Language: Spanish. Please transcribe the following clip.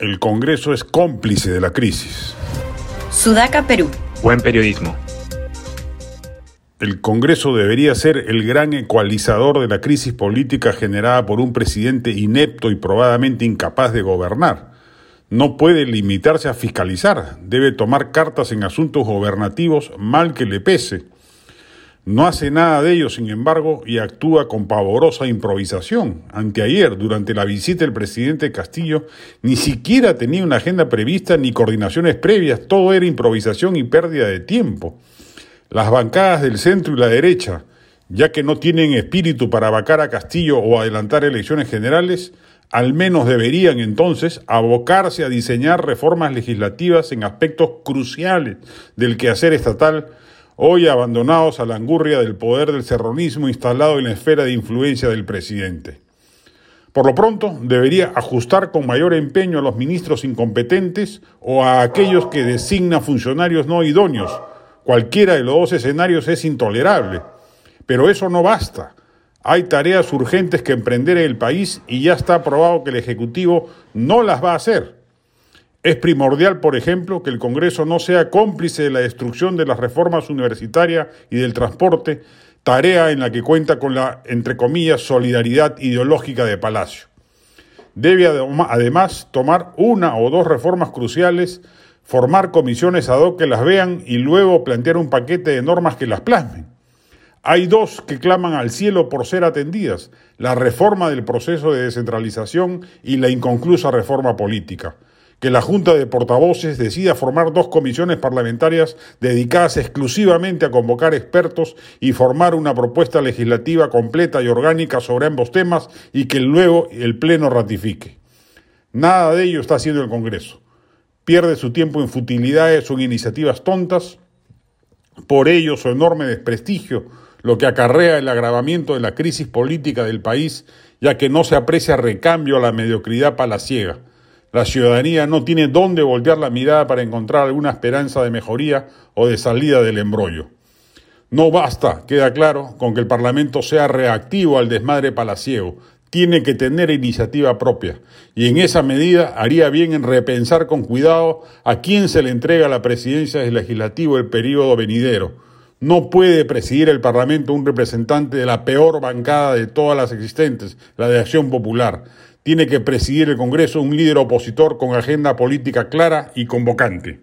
El Congreso es cómplice de la crisis. Sudaca, Perú. Buen periodismo. El Congreso debería ser el gran ecualizador de la crisis política generada por un presidente inepto y probadamente incapaz de gobernar. No puede limitarse a fiscalizar, debe tomar cartas en asuntos gobernativos mal que le pese. No hace nada de ello, sin embargo, y actúa con pavorosa improvisación. Anteayer, durante la visita del presidente Castillo, ni siquiera tenía una agenda prevista ni coordinaciones previas, todo era improvisación y pérdida de tiempo. Las bancadas del centro y la derecha, ya que no tienen espíritu para vacar a Castillo o adelantar elecciones generales, al menos deberían entonces abocarse a diseñar reformas legislativas en aspectos cruciales del quehacer estatal hoy abandonados a la angurria del poder del serronismo instalado en la esfera de influencia del presidente. Por lo pronto, debería ajustar con mayor empeño a los ministros incompetentes o a aquellos que designan funcionarios no idóneos. Cualquiera de los dos escenarios es intolerable. Pero eso no basta. Hay tareas urgentes que emprender en el país y ya está probado que el Ejecutivo no las va a hacer. Es primordial, por ejemplo, que el Congreso no sea cómplice de la destrucción de las reformas universitarias y del transporte, tarea en la que cuenta con la, entre comillas, solidaridad ideológica de Palacio. Debe además tomar una o dos reformas cruciales, formar comisiones ad hoc que las vean y luego plantear un paquete de normas que las plasmen. Hay dos que claman al cielo por ser atendidas, la reforma del proceso de descentralización y la inconclusa reforma política que la Junta de Portavoces decida formar dos comisiones parlamentarias dedicadas exclusivamente a convocar expertos y formar una propuesta legislativa completa y orgánica sobre ambos temas y que luego el Pleno ratifique. Nada de ello está haciendo el Congreso. Pierde su tiempo en futilidades o en iniciativas tontas, por ello su enorme desprestigio, lo que acarrea el agravamiento de la crisis política del país, ya que no se aprecia recambio a la mediocridad palaciega la ciudadanía no tiene dónde voltear la mirada para encontrar alguna esperanza de mejoría o de salida del embrollo. No basta, queda claro, con que el Parlamento sea reactivo al desmadre palaciego, tiene que tener iniciativa propia y en esa medida haría bien en repensar con cuidado a quién se le entrega la presidencia del legislativo el periodo venidero. No puede presidir el Parlamento un representante de la peor bancada de todas las existentes, la de Acción Popular tiene que presidir el Congreso un líder opositor con agenda política clara y convocante.